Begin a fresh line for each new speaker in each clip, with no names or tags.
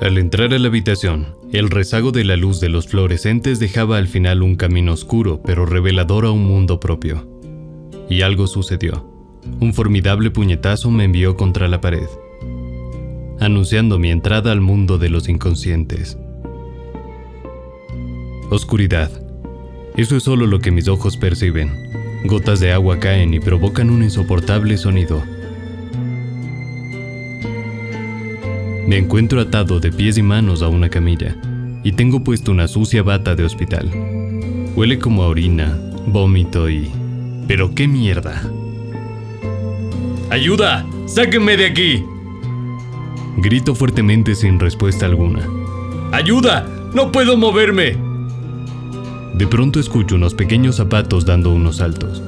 Al entrar a la habitación, el rezago de la luz de los fluorescentes dejaba al final un camino oscuro pero revelador a un mundo propio. Y algo sucedió. Un formidable puñetazo me envió contra la pared, anunciando mi entrada al mundo de los inconscientes. Oscuridad. Eso es solo lo que mis ojos perciben. Gotas de agua caen y provocan un insoportable sonido. Me encuentro atado de pies y manos a una camilla y tengo puesto una sucia bata de hospital. Huele como a orina, vómito y... ¿Pero qué mierda? ¡Ayuda! ¡Sáquenme de aquí! Grito fuertemente sin respuesta alguna. ¡Ayuda! ¡No puedo moverme! De pronto escucho unos pequeños zapatos dando unos saltos.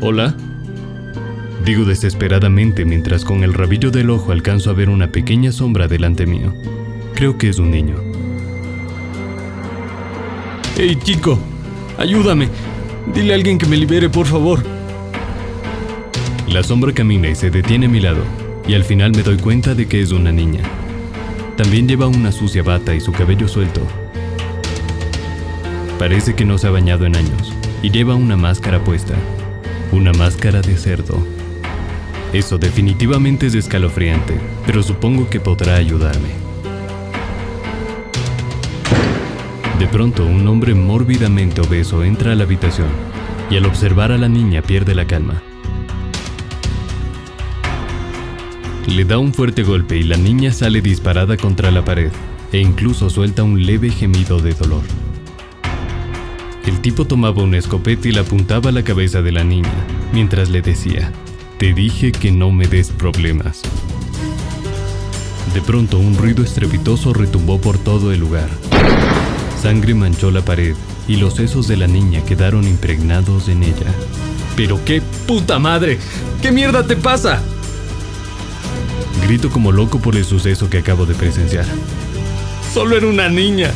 ¿Hola? Digo desesperadamente mientras con el rabillo del ojo alcanzo a ver una pequeña sombra delante mío. Creo que es un niño. ¡Hey, chico! ¡Ayúdame! Dile a alguien que me libere, por favor. La sombra camina y se detiene a mi lado, y al final me doy cuenta de que es una niña. También lleva una sucia bata y su cabello suelto. Parece que no se ha bañado en años, y lleva una máscara puesta. Una máscara de cerdo. Eso definitivamente es escalofriante, pero supongo que podrá ayudarme. De pronto, un hombre mórbidamente obeso entra a la habitación y al observar a la niña pierde la calma. Le da un fuerte golpe y la niña sale disparada contra la pared e incluso suelta un leve gemido de dolor. El tipo tomaba una escopeta y la apuntaba a la cabeza de la niña, mientras le decía, te dije que no me des problemas. De pronto un ruido estrepitoso retumbó por todo el lugar. Sangre manchó la pared y los sesos de la niña quedaron impregnados en ella. ¿Pero qué puta madre? ¿Qué mierda te pasa? Grito como loco por el suceso que acabo de presenciar. Solo era una niña.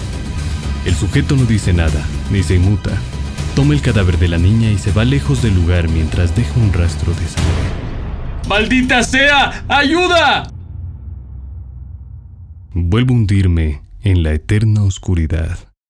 El sujeto no dice nada, ni se inmuta. Toma el cadáver de la niña y se va lejos del lugar mientras deja un rastro de sangre. ¡Maldita sea! ¡Ayuda! Vuelvo a hundirme en la eterna oscuridad.